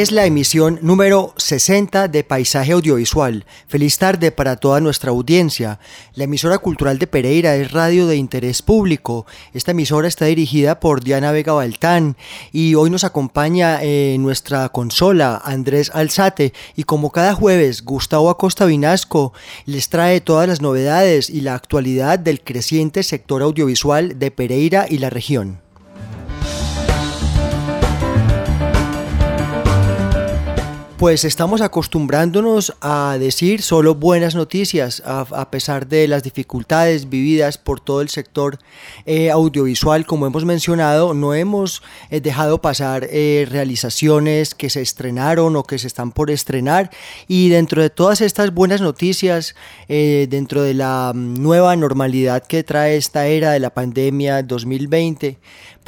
Es la emisión número 60 de Paisaje Audiovisual. Feliz tarde para toda nuestra audiencia. La emisora cultural de Pereira es radio de interés público. Esta emisora está dirigida por Diana Vega Baltán y hoy nos acompaña en nuestra consola Andrés Alzate y como cada jueves Gustavo Acosta Vinasco les trae todas las novedades y la actualidad del creciente sector audiovisual de Pereira y la región. Pues estamos acostumbrándonos a decir solo buenas noticias, a, pesar de las dificultades vividas por todo el sector eh, audiovisual, como hemos mencionado, no hemos eh, dejado pasar eh, realizaciones que se estrenaron o que se están por estrenar. Y dentro de todas estas buenas noticias, dentro de la mm, nueva normalidad que trae esta era de la pandemia 2020,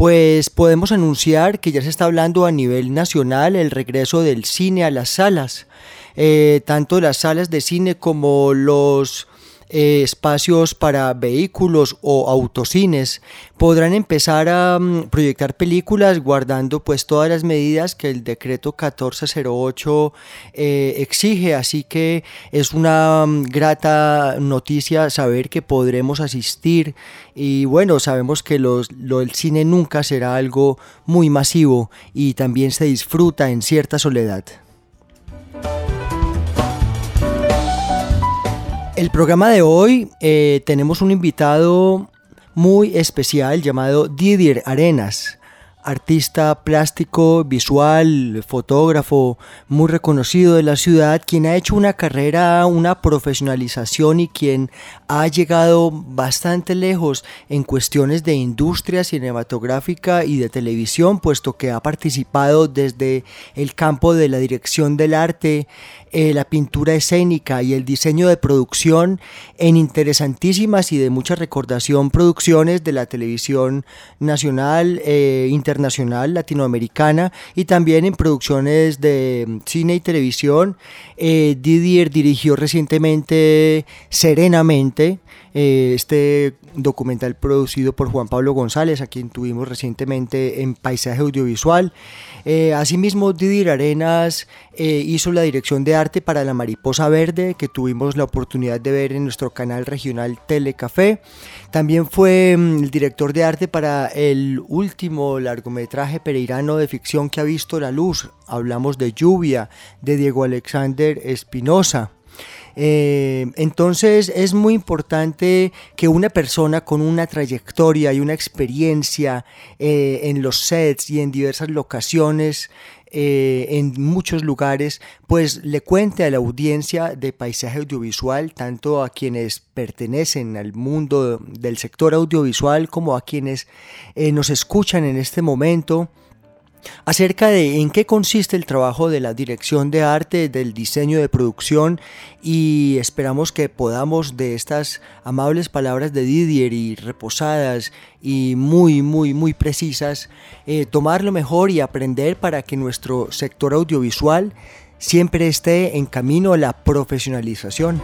pues podemos anunciar que ya se está hablando a nivel nacional el regreso del cine a las salas, eh, tanto las salas de cine como los eh, espacios para vehículos o autocines. Podrán empezar a mm, proyectar películas guardando pues todas las medidas que el decreto 1408 eh, exige. Así que es una mm, grata noticia saber que podremos asistir. Y bueno sabemos que lo, el cine nunca será algo muy masivo y también se disfruta en cierta soledad. El programa de hoy eh, tenemos un invitado muy especial llamado Didier Arenas artista plástico, visual, fotógrafo muy reconocido de la ciudad, quien ha hecho una carrera, una profesionalización y quien ha llegado bastante lejos en cuestiones de industria cinematográfica y de televisión, puesto que ha participado desde el campo de la dirección del arte, eh, la pintura escénica y el diseño de producción en interesantísimas y de mucha recordación producciones de la televisión nacional, eh, internacional, latinoamericana y también en producciones de mm, cine y televisión. Eh, Didier dirigió recientemente Serenamente, eh, este documental producido por Juan Pablo González, a quien tuvimos recientemente en Paisaje Audiovisual. Eh, asimismo, Didier Arenas eh, hizo la dirección de arte para La Mariposa Verde, que tuvimos la oportunidad de ver en nuestro canal regional Telecafé. También fue mm, el director de arte para el último largometraje pereirano de ficción que ha visto la luz. Hablamos de Lluvia, de Diego Alexander Espinosa. Eh, entonces es muy importante que una persona con una trayectoria y una experiencia eh, en los sets y en diversas locaciones, eh, en muchos lugares, pues le cuente a la audiencia de paisaje audiovisual, tanto a quienes pertenecen al mundo del sector audiovisual como a quienes nos escuchan en este momento acerca de en qué consiste el trabajo de la dirección de arte, del diseño de producción y esperamos que podamos de estas amables palabras de Didier y reposadas y muy, muy, muy precisas, eh, tomar lo mejor y aprender para que nuestro sector audiovisual siempre esté en camino a la profesionalización.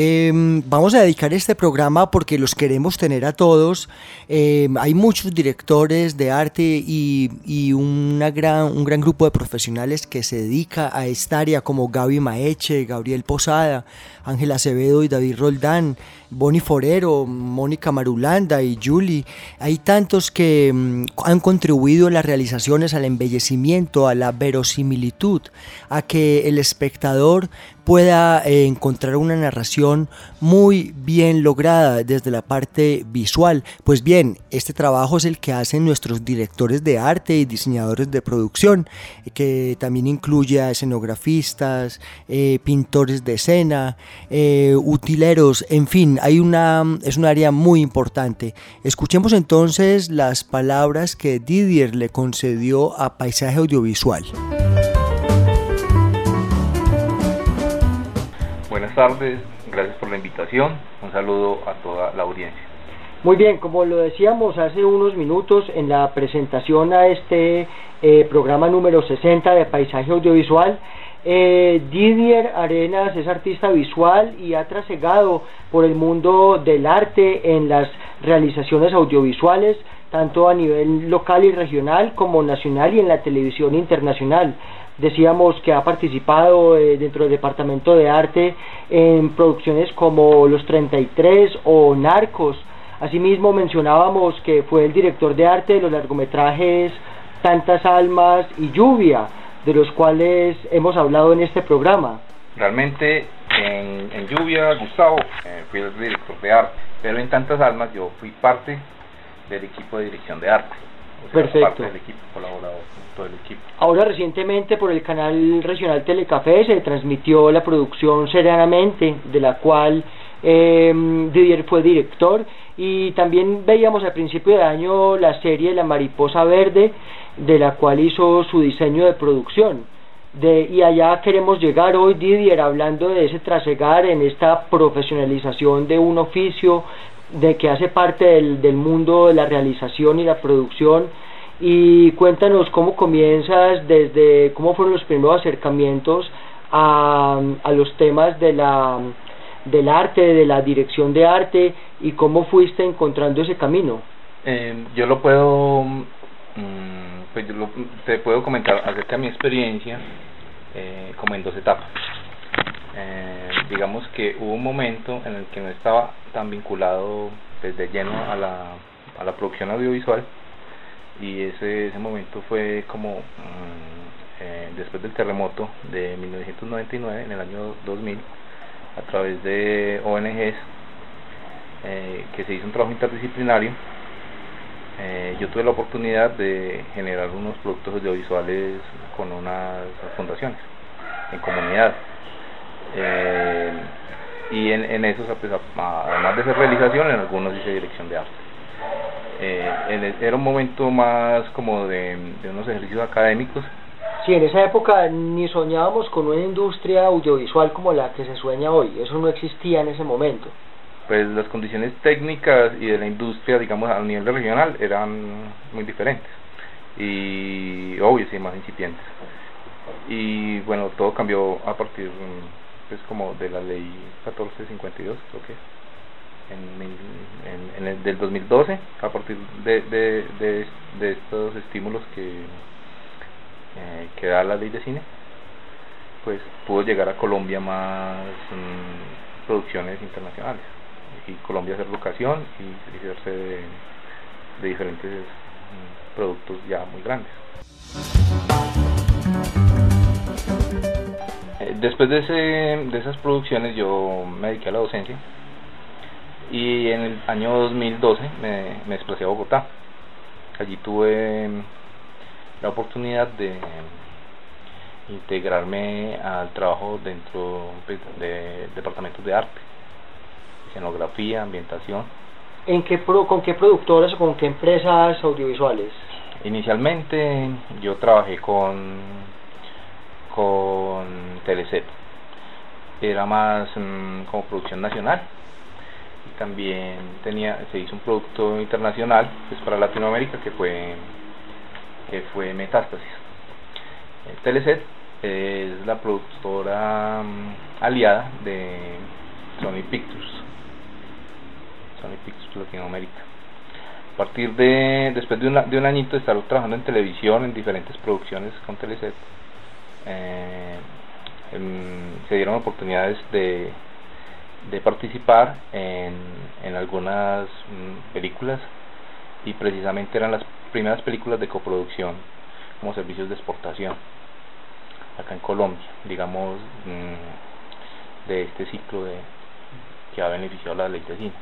Em, vamos a dedicar este programa porque los queremos tener a todos. Em, hay muchos directores de arte y, un gran grupo de profesionales que se dedica a esta área como Gaby Maeche, Gabriel Posada, Ángel Acevedo y David Roldán, Bonnie Forero, Mónica Marulanda y Julie. Hay tantos que em, han contribuido a las realizaciones, al embellecimiento, a la verosimilitud, a que el espectador pueda eh, encontrar una narración muy bien lograda desde la parte visual. Pues bien, este trabajo es el que hacen nuestros directores de arte y diseñadores de producción, que también incluye a escenografistas, eh, pintores de escena, eh, utileros, en fin, hay una, es un área muy importante. Escuchemos entonces las palabras que Didier le concedió a Paisaje Audiovisual. Buenas tardes, gracias por la invitación, un saludo a toda la audiencia. Muy bien, como lo decíamos hace unos minutos en la presentación a este eh, programa número 60 de Paisaje Audiovisual, eh, Didier Arenas es artista visual y ha trasegado por el mundo del arte en las realizaciones audiovisuales, tanto a nivel local y regional como nacional y en la televisión internacional. Decíamos que ha participado eh, dentro del Departamento de Arte en producciones como Los 33 o Narcos. Asimismo mencionábamos que fue el director de arte de los largometrajes Tantas Almas y Lluvia, de los cuales hemos hablado en este programa. Realmente en, Lluvia, Gustavo, eh, fui el director de arte, pero en Tantas Almas yo fui parte del equipo de dirección de arte. Perfecto. Parte del equipo, colaborador todo el equipo. Ahora recientemente por el canal regional Telecafé se transmitió la producción Serenamente, de la cual eh, Didier fue director y también veíamos al principio de año la serie La Mariposa Verde, de la cual hizo su diseño de producción. De, y allá queremos llegar hoy, Didier, hablando de ese trasegar en esta profesionalización de un oficio de que hace parte del, del mundo de la realización y la producción y cuéntanos cómo comienzas desde cómo fueron los primeros acercamientos a, a los temas de la del arte, de la dirección de arte y cómo fuiste encontrando ese camino. Eh, yo lo puedo, mm, pues yo lo, te puedo comentar acerca de mi experiencia eh, como en dos etapas. Eh, digamos que hubo un momento en el que no estaba vinculado desde lleno a la, a la producción audiovisual. Y ese, ese momento fue como mm, eh, después del terremoto de 1999 en el año 2000 a través de ONGs eh, que se hizo un trabajo interdisciplinario eh, yo tuve la oportunidad de generar unos productos audiovisuales con unas fundaciones en comunidad y en, en esos pues, además de hacer realización en algunos hice dirección de arte eh, era un momento más como de, unos ejercicios académicos Sí, en esa época ni soñábamos con una industria audiovisual como la que se sueña hoy, eso no existía en ese momento. Pues las condiciones técnicas y de la industria, digamos, a nivel regional eran muy diferentes y obvio, sí, más incipientes. Y bueno, todo cambió a partir pues como de la ley 1452, creo que en, en, el del 2012 a partir de, de, de, estos estímulos que, eh, que da la ley de cine pues pudo llegar a Colombia más mm, producciones internacionales. Y Colombia hacer locación y, hacerse de, diferentes mm, productos ya muy grandes después de, ese, de esas producciones yo me dediqué a la docencia y en el año 2012 me, me desplacé a Bogotá. Allí tuve la oportunidad de integrarme al trabajo dentro pues, de departamentos de arte, escenografía, ambientación. ¿En qué pro, ¿Con qué productoras o con qué empresas audiovisuales? Inicialmente yo trabajé con, con Teleset, era más mm, como producción nacional. También tenía se hizo un producto internacional pues para Latinoamérica que fue que fue Metástasis. Eh, Teleset es la productora mm, aliada de Sony Pictures. Sony Pictures Latinoamérica. A partir de después de, de un añito de estar trabajando en televisión en diferentes producciones con Teleset eh, se dieron oportunidades de participar en, en algunas mm, películas y precisamente eran las primeras películas de coproducción como servicios de exportación acá en Colombia, digamos, mm, de este ciclo de, que ha beneficiado la ley de cine.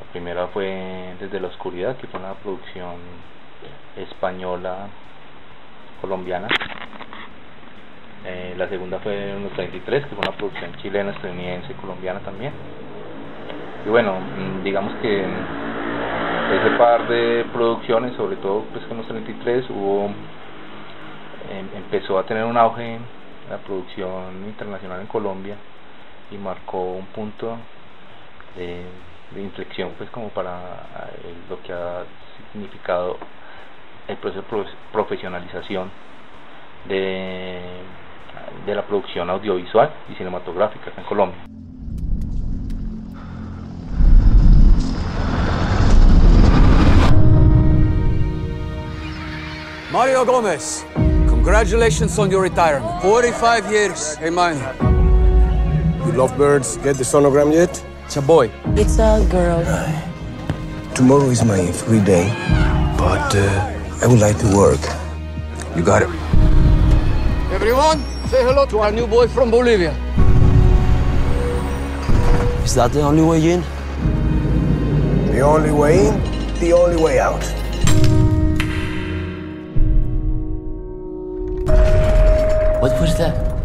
La primera fue Desde la Oscuridad, que fue una producción española colombiana. Eh, la segunda fue Unos 33, que fue una producción chilena, estadounidense, colombiana también. Y bueno, mm, digamos que ese par de producciones, sobre todo pues con los 33, hubo em, empezó a tener un auge la producción internacional en Colombia y marcó un punto de, inflexión pues como para lo que ha significado el proceso de profesionalización de, de la producción audiovisual y cinematográfica en Colombia. Mario Gomez, congratulations on your retirement. 45 years, hey man. You love birds? get the sonogram yet? It's a boy. It's a girl. Tomorrow is my free day, but uh, I would like to work. You got it. Everyone, say hello to our new boy from Bolivia. Is that the only way in? The only way in, the only way out. What was that?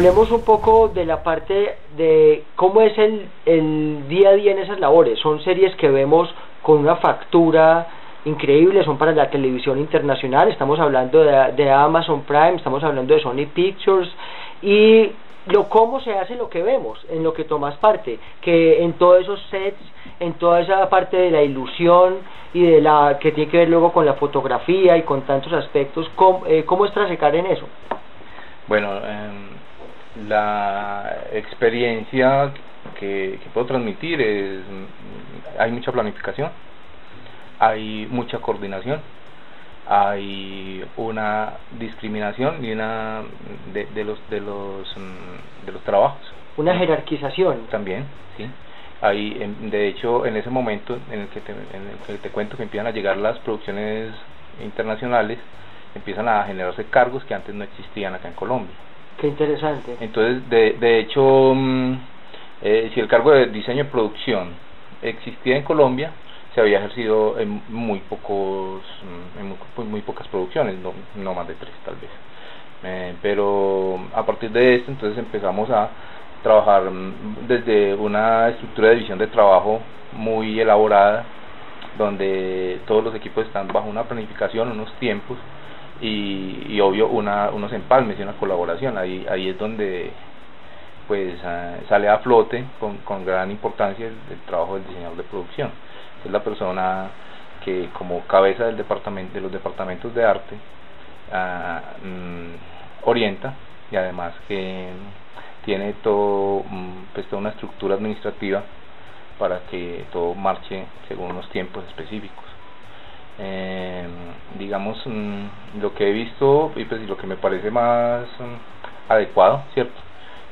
Hablemos un poco de la parte de cómo es el, el día a día en esas labores. Son series que vemos con una factura increíble, son para la televisión internacional, estamos hablando de, de Amazon Prime, estamos hablando de Sony Pictures y lo cómo se hace lo que vemos, en lo que tomas parte, que en todos esos sets, en toda esa parte de la ilusión y de la que tiene que ver luego con la fotografía y con tantos aspectos, ¿cómo, eh, cómo es trasecar en eso? Bueno, em, la experiencia que, que puedo transmitir es, hay mucha planificación, hay mucha coordinación, hay una discriminación y una de, de los de los mm, de los trabajos. Una jerarquización. También, sí. De hecho, en ese momento en el que te, en el que te cuento que empiezan a llegar las producciones internacionales, empiezan a generarse cargos que antes no existían acá en Colombia. Qué interesante. Entonces, de, hecho, mm, eh, si el cargo de diseño y producción existía en Colombia, se había ejercido en muy pocos, mm, pues, muy pocas producciones, no, no más de tres tal vez. Eh, pero a partir de esto, entonces empezamos a trabajar mm, desde una estructura de división de trabajo muy elaborada, donde todos los equipos están bajo una planificación, unos tiempos y, obvio una, unos empalmes y una colaboración. Ahí, ahí es donde pues ah, sale a flote con, con gran importancia el, el trabajo del diseñador de producción. Es la persona que como cabeza del departamento de los departamentos de arte ah, mm, orienta y además que tiene todo mm, pues toda una estructura administrativa para que todo marche según unos tiempos específicos eh, digamos mm, lo que he visto y pues lo que me parece más mm, adecuado cierto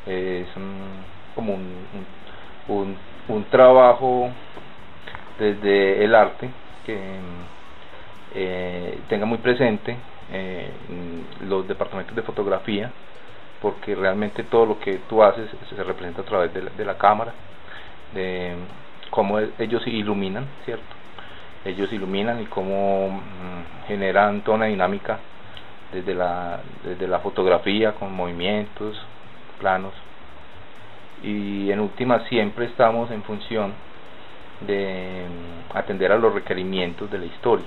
es mm, como un, un, trabajo desde el arte que eh, tenga muy presente eh, los departamentos de fotografía porque realmente todo lo que tú haces se se representa a través de la, de la cámara de cómo e- ellos iluminan cierto ellos iluminan y cómo mm, generan toda una dinámica desde la desde la fotografía con movimientos planos. Y en última siempre estamos en función de mm, atender a los requerimientos de la historia.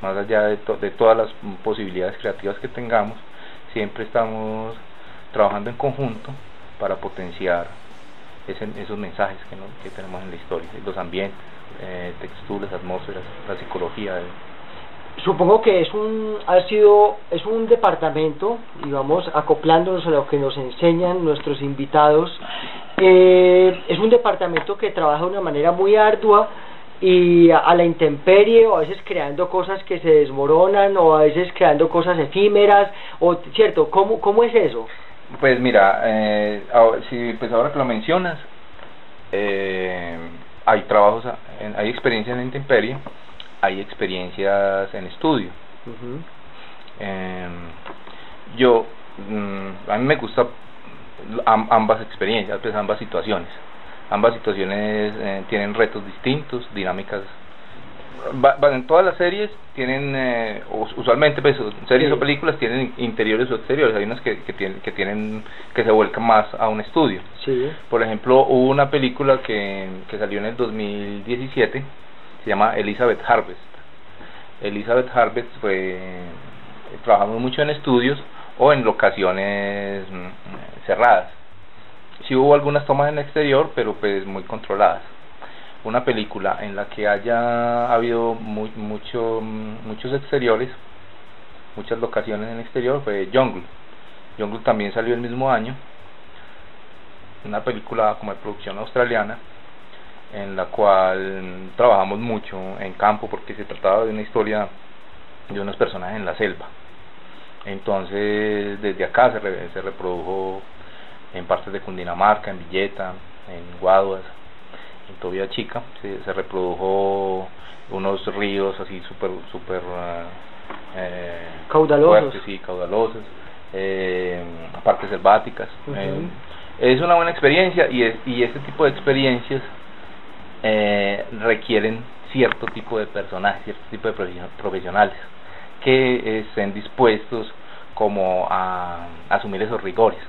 Más allá de, to- de todas las mm, posibilidades creativas que tengamos siempre estamos trabajando en conjunto para potenciar esos mensajes que, que tenemos en la historia los ambientes eh, texturas atmósferas la psicología de- Supongo que es un ha sido es un departamento y vamos acoplándonos a lo que nos enseñan nuestros invitados. Eh, es un departamento que trabaja de una manera muy ardua y a, a la intemperie o a veces creando cosas que se desmoronan o a veces creando cosas efímeras o cierto cómo cómo es eso Pues mira, eh, ahora- si, pues ahora que lo mencionas, eh, hay trabajos, en, hay experiencias en intemperie, hay experiencias en estudio. eh, yo, mm, a mí me gusta am- ambas experiencias, pues ambas situaciones. Ambas situaciones eh, tienen retos distintos, dinámicas. Va- en todas las series tienen, eh, us- usualmente, pues, series Sí. o películas tienen interiores o exteriores. Hay unas que, que tienen, que tienen, que se vuelcan más a un estudio. Sí. Por ejemplo, hubo una película que, que salió en el 2017, se llama Elizabeth Harvest. Elizabeth Harvest fue, trabajamos mucho en estudios o en locaciones mm, cerradas. Sí hubo algunas tomas en el exterior, pero pues muy controladas. Una película en la que haya habido mucho, muchos exteriores, muchas locaciones en el exterior, fue Jungle. Jungle también salió el mismo año. Una película como de producción australiana en la cual trabajamos mucho en campo porque se trataba de una historia de unos personajes en la selva. Entonces desde acá se, se reprodujo en partes de Cundinamarca, en Villeta, en Guaduas, Tobía Chica, se, se reprodujo unos ríos así súper super eh, Caudalosos. fuertes, sí, caudalosos, eh, partes selváticas. Eh, es una buena experiencia y, es, y este tipo de experiencias eh, requieren cierto tipo de personajes, cierto tipo de profesio- profesionales que estén dispuestos como a, asumir esos rigores.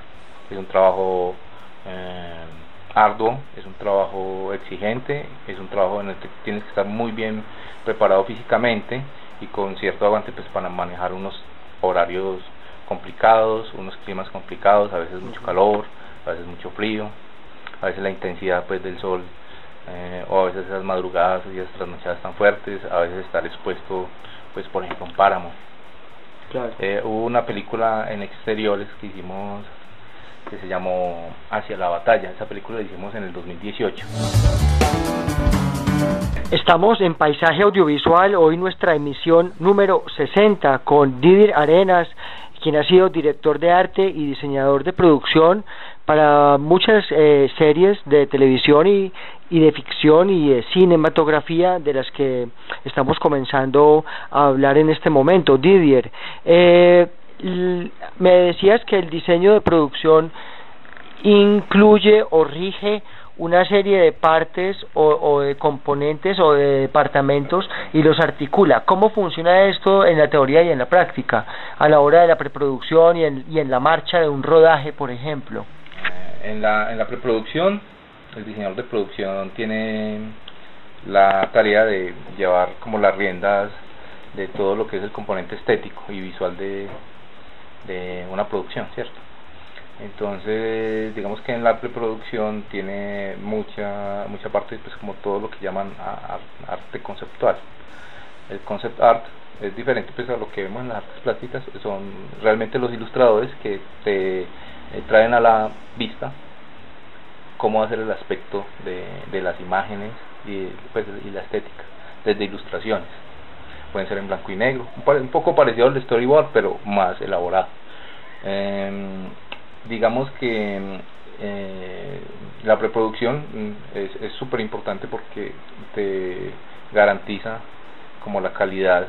Es un trabajo eh, arduo, es un trabajo exigente, es un trabajo en el que tienes que estar muy bien preparado físicamente y con cierto aguante pues para manejar unos horarios complicados, unos climas complicados, a veces mucho calor, a veces mucho frío, a veces la intensidad pues del sol eh, o a veces esas madrugadas y esas trasnochadas tan fuertes, a veces estar expuesto pues por ejemplo en páramo. Claro. Eh, hubo una película en exteriores que hicimos que se llamó Hacia la batalla, esa película la hicimos en el 2018. Estamos en Paisaje Audiovisual, hoy nuestra emisión número 60 con Didier Arenas, quien ha sido director de arte y diseñador de producción para muchas eh, series de televisión y, y de ficción y de cinematografía de las que estamos comenzando a hablar en este momento. Didier, eh, me decías que el diseño de producción incluye o rige una serie de partes o, o de componentes o de departamentos y los articula. ¿Cómo funciona esto en la teoría y en la práctica a la hora de la preproducción y en, y en la marcha de un rodaje, por ejemplo? Eh, en la en la preproducción el diseñador de producción tiene la tarea de llevar como las riendas de todo lo que es el componente estético y visual de, de una producción, ¿cierto? Entonces, digamos que en la preproducción tiene mucha mucha parte, pues como todo lo que llaman arte conceptual. El concept art es diferente pues a lo que vemos en las artes plásticas, son realmente los ilustradores que te eh, traen a la vista cómo hacer el aspecto de, de las imágenes y, pues, y la estética, desde ilustraciones. Pueden ser en blanco y negro, un, poco parecido al storyboard, pero más elaborado. Em, digamos que eh, la preproducción mm, es es súper importante porque te garantiza como la calidad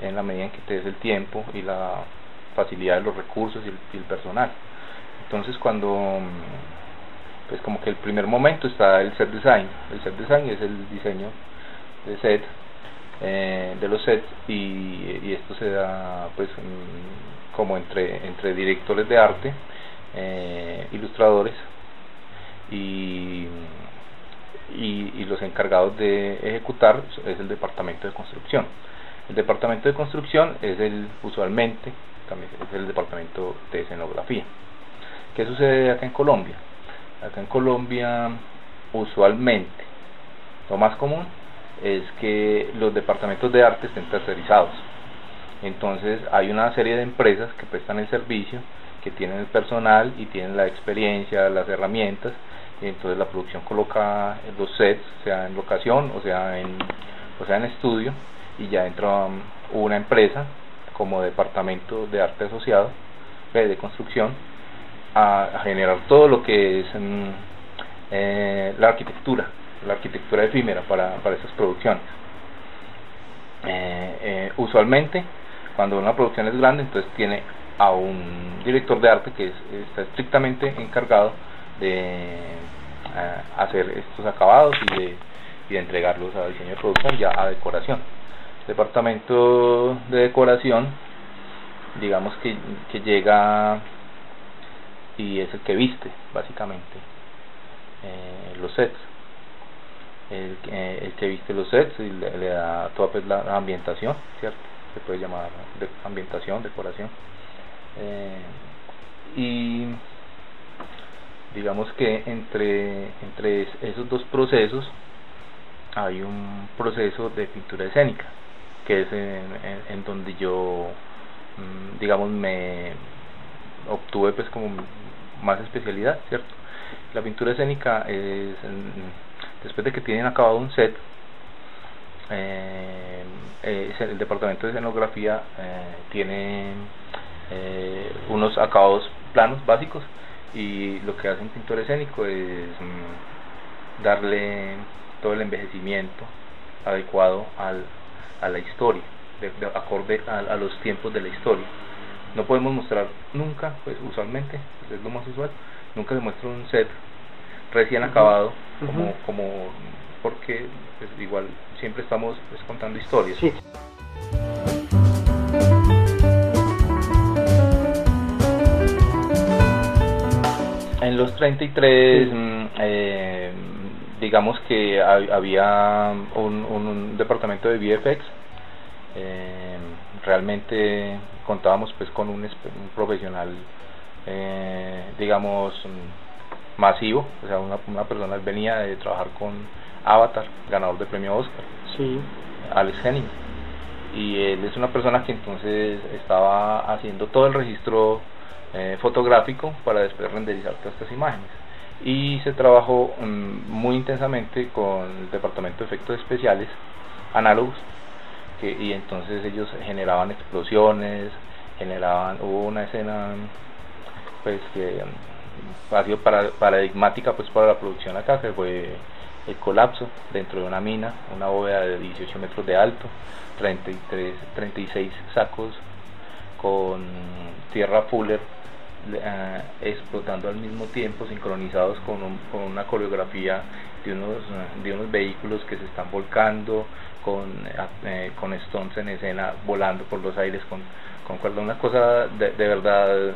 en la medida en que te des el tiempo y la facilidad de los recursos y el, y el personal. Entonces cuando mm, pues como que el primer momento está el set design. El set design es el diseño de set eh, de los sets y, esto se da pues mm, como entre entre directores de arte, eh, ilustradores y, y y los encargados de ejecutar es el departamento de construcción. El departamento de construcción es el usualmente también es el departamento de escenografía. ¿Qué sucede acá en Colombia? Acá en Colombia usualmente lo más común es que los departamentos de arte estén tercerizados. Entonces hay una serie de empresas que prestan el servicio, que tienen el personal y tienen la experiencia, las herramientas, y entonces la producción coloca los sets, sea en locación o sea en, o sea en estudio, y ya entra um, una empresa como departamento de arte asociado, eh, de construcción, a, generar todo lo que es mm, eh, la arquitectura, la arquitectura efímera para, para estas producciones. Eh, eh, usualmente, cuando una producción es grande, entonces tiene a un director de arte que está estrictamente encargado de hacer estos acabados y de, y entregarlos a diseño de producción ya a decoración. Departamento de decoración, digamos que, que llega y es el que viste, básicamente, eh, los sets. El, eh, el, que viste los sets y le, da toda pues, la, ambientación, ¿cierto? Se puede llamar ambientación, decoración. Eh, y digamos que entre, entre esos dos procesos hay un proceso de pintura escénica, que es en, en donde yo, mm, digamos, me obtuve pues como más especialidad, ¿cierto? La pintura escénica es, después de que tienen acabado un set, eh, el departamento de escenografía eh, tiene eh, unos acabados planos básicos y lo que hace un pintor escénico es mm, darle todo el envejecimiento adecuado al, a la historia, de, acorde a, los tiempos de la historia. No podemos mostrar nunca, pues usualmente, es lo más usual, nunca se muestra un set recién acabado, como, como porque pues, igual siempre estamos pues, contando historias. En los 33, mm, eh, digamos que había un, un, departamento de VFX. Eh, realmente contábamos pues con un, profesional, eh, digamos, mm, masivo. O sea, una, una persona venía de trabajar con Avatar, ganador de premio Oscar. Sí. Alex Henning. Y él es una persona que entonces estaba haciendo todo el registro eh, fotográfico para después renderizar todas estas imágenes. Y se trabajó mm, muy intensamente con el departamento de efectos especiales análogos que, y entonces ellos generaban explosiones, generaban, hubo una escena pues que mm, ha sido para, paradigmática pues para la producción acá que fue el colapso dentro de una mina, una bóveda de 18 metros de alto, 33, 36 sacos con tierra fuller eh, explotando al mismo tiempo, sincronizados con, con una coreografía de unos, de unos vehículos que se están volcando, con, eh, con Stones en escena volando por los aires con, con cuerda, una cosa de, de verdad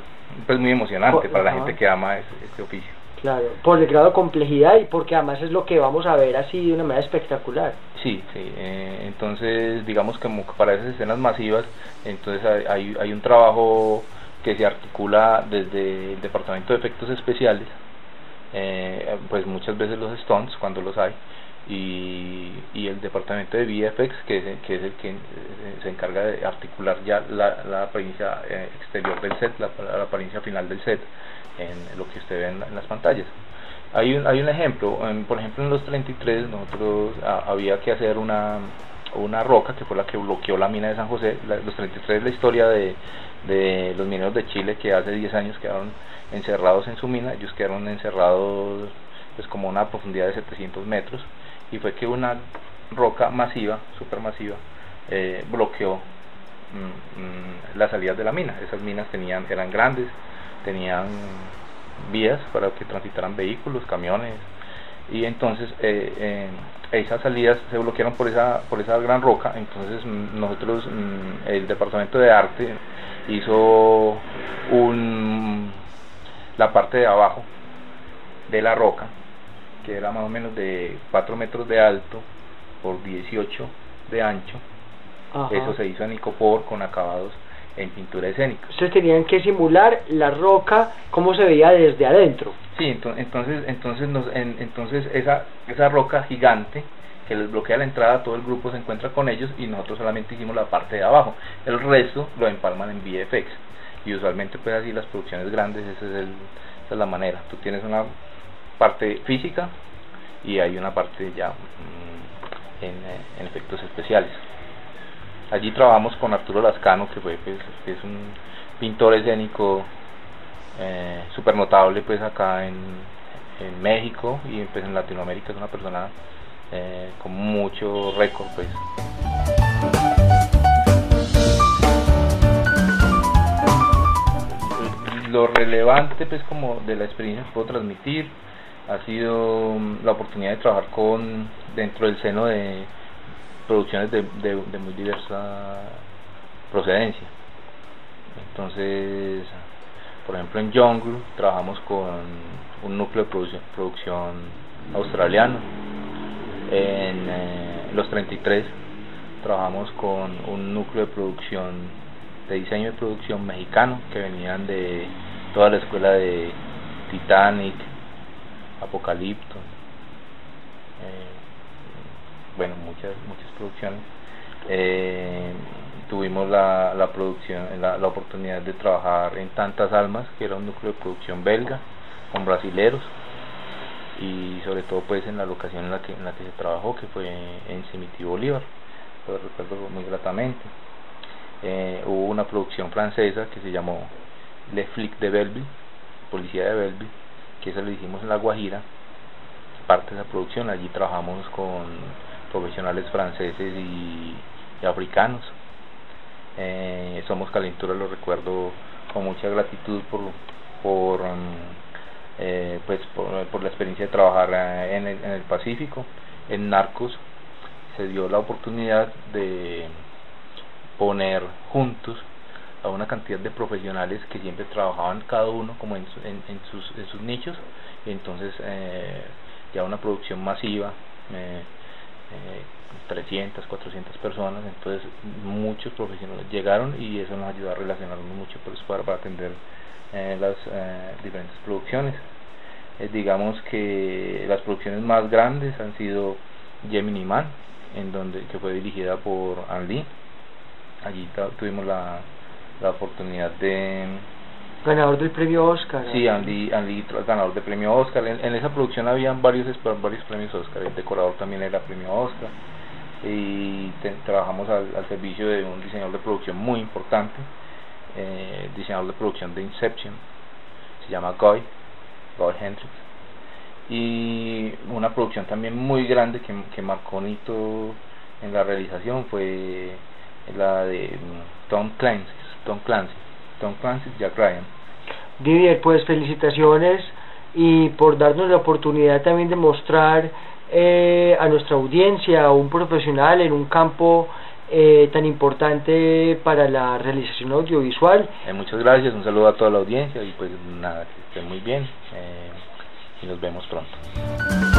pues muy emocionante para la gente que ama este, oficio. Claro, por el grado de complejidad y porque además es lo que vamos a ver así de una manera espectacular. Sí, sí, eh, entonces digamos que para esas escenas masivas, entonces hay, hay un trabajo que se articula desde el Departamento de Efectos Especiales, eh, pues muchas veces los Stones, cuando los hay, y, y el Departamento de VFX, que es, que es el que se encarga de articular ya la, la apariencia eh, exterior del set, la, la, apariencia final del set, en lo que usted ve en, las pantallas. Hay un, hay un ejemplo, por ejemplo en los 33 nosotros había que hacer una, una roca que fue la que bloqueó la mina de San José, los 33 es la historia de, de los mineros de Chile que hace 10 años quedaron encerrados en su mina, ellos quedaron encerrados pues como una profundidad de 700 metros y fue que una roca masiva, supermasiva, eh, bloqueó mm, mm, las salidas de la mina. Esas minas tenían, eran grandes, tenían vías para que transitaran vehículos, camiones, y entonces eh, eh, esas salidas se bloquearon por esa por esa gran roca entonces mm, nosotros el departamento de arte hizo la parte de abajo de la roca, que era más o menos de 4 metros de alto por 18 de ancho. Eso se hizo en icopor con acabados en pintura escénica. Ustedes tenían que simular la roca como se veía desde adentro. Sí, entonces entonces nos, entonces esa esa roca gigante que les bloquea la entrada, todo el grupo se encuentra con ellos y nosotros solamente hicimos la parte de abajo. El resto lo empalman en VFX. Y usualmente pues así las producciones grandes, esa es, el, esa es la manera. Tú tienes una parte física y hay una parte ya mm, en, en, efectos especiales. Allí trabajamos con Arturo Lascano, que fue pues, es un pintor escénico eh, super notable pues acá en, en México y pues en Latinoamérica es una persona eh, con mucho récord pues lo relevante pues como de la experiencia que puedo transmitir ha sido mm, la oportunidad de trabajar con dentro del seno de producciones de, de, muy diversa procedencia. Entonces por ejemplo en Jungle trabajamos con un núcleo de producción, producción australiano. En eh, los 33 trabajamos con un núcleo de producción de diseño de producción mexicano que venían de toda la escuela de Titanic, Apocalipto, eh, bueno, muchas muchas producciones. Eh, tuvimos la, la producción, la, oportunidad de trabajar en Tantas Almas, que era un núcleo de producción belga, con brasileros, y sobre todo pues en la locación en la que, en la que se trabajó, que fue en Cimití Bolívar, lo recuerdo muy gratamente eh, hubo una producción francesa que se llamó Le Flic de Belleville, Policía de Belleville, que eso lo hicimos en La Guajira, parte de esa producción, allí trabajamos con profesionales franceses y, africanos. Eh, Somos Calentura, lo recuerdo con mucha gratitud por, mm, eh, pues por, la experiencia de trabajar eh, en el Pacífico. En Narcos se dio la oportunidad de poner juntos a una cantidad de profesionales que siempre trabajaban cada uno como en, en, sus, en sus nichos y entonces eh, ya una producción masiva eh, 300, 400 personas entonces muchos profesionales llegaron y eso nos ayudó a relacionarnos mucho pues, para, para atender eh, las eh, diferentes producciones. Eh, digamos que las producciones más grandes han sido Gemini Man en donde que fue dirigida por Andy. Allí tuvimos la, la oportunidad de ganador del premio Oscar sí Andy, Andy ganador del premio Oscar. En, esa producción habían varios varios premios Oscar. El decorador también era premio Oscar. Y trabajamos al, servicio de un diseñador de producción muy importante eh, diseñador de producción de Inception. Se llama Guy Guy Hendrix. Y una producción también muy grande que, que marcó un hito en la realización fue la de mm, Tom Clancy, Tom Clancy, Tom Clancy, Jack Ryan. Didier, pues felicitaciones y por darnos la oportunidad también de mostrar eh, a nuestra audiencia a un profesional en un campo eh, tan importante para la realización audiovisual. Eh, muchas gracias, un saludo a toda la audiencia y pues nada, que estén muy bien y nos vemos pronto.